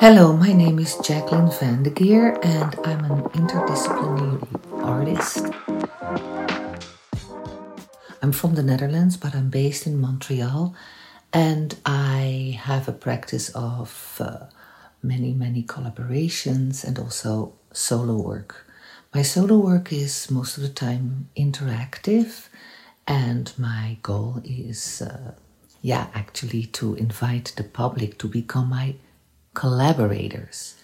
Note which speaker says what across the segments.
Speaker 1: Hello, my name is Jacqueline van de Geer and I'm an interdisciplinary artist. I'm from the Netherlands, but I'm based in Montreal and I have a practice of uh, many, many collaborations and also solo work. My solo work is most of the time interactive, and my goal is, uh, yeah, actually to invite the public to become my collaborators.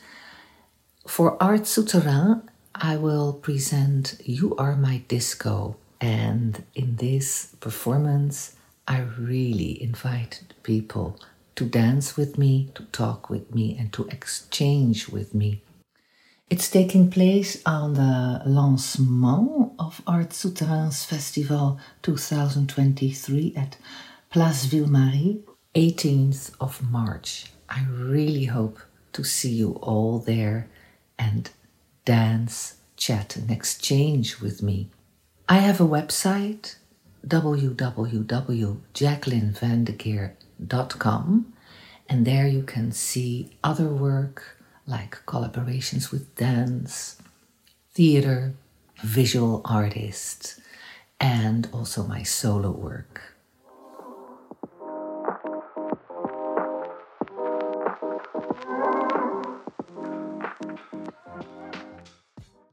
Speaker 1: For Art Souterrain, I will present You Are My Disco, and in this performance, I really invite people to dance with me, to talk with me, and to exchange with me. It's taking place on the lancement of Art Souterrain's Festival 2023 at Place Ville-Marie, 18th of March. I really hope to see you all there and dance, chat, and exchange with me. I have a website www.jacquelinevandegeer.com and there you can see other work like collaborations with dance, theater, visual artists, and also my solo work.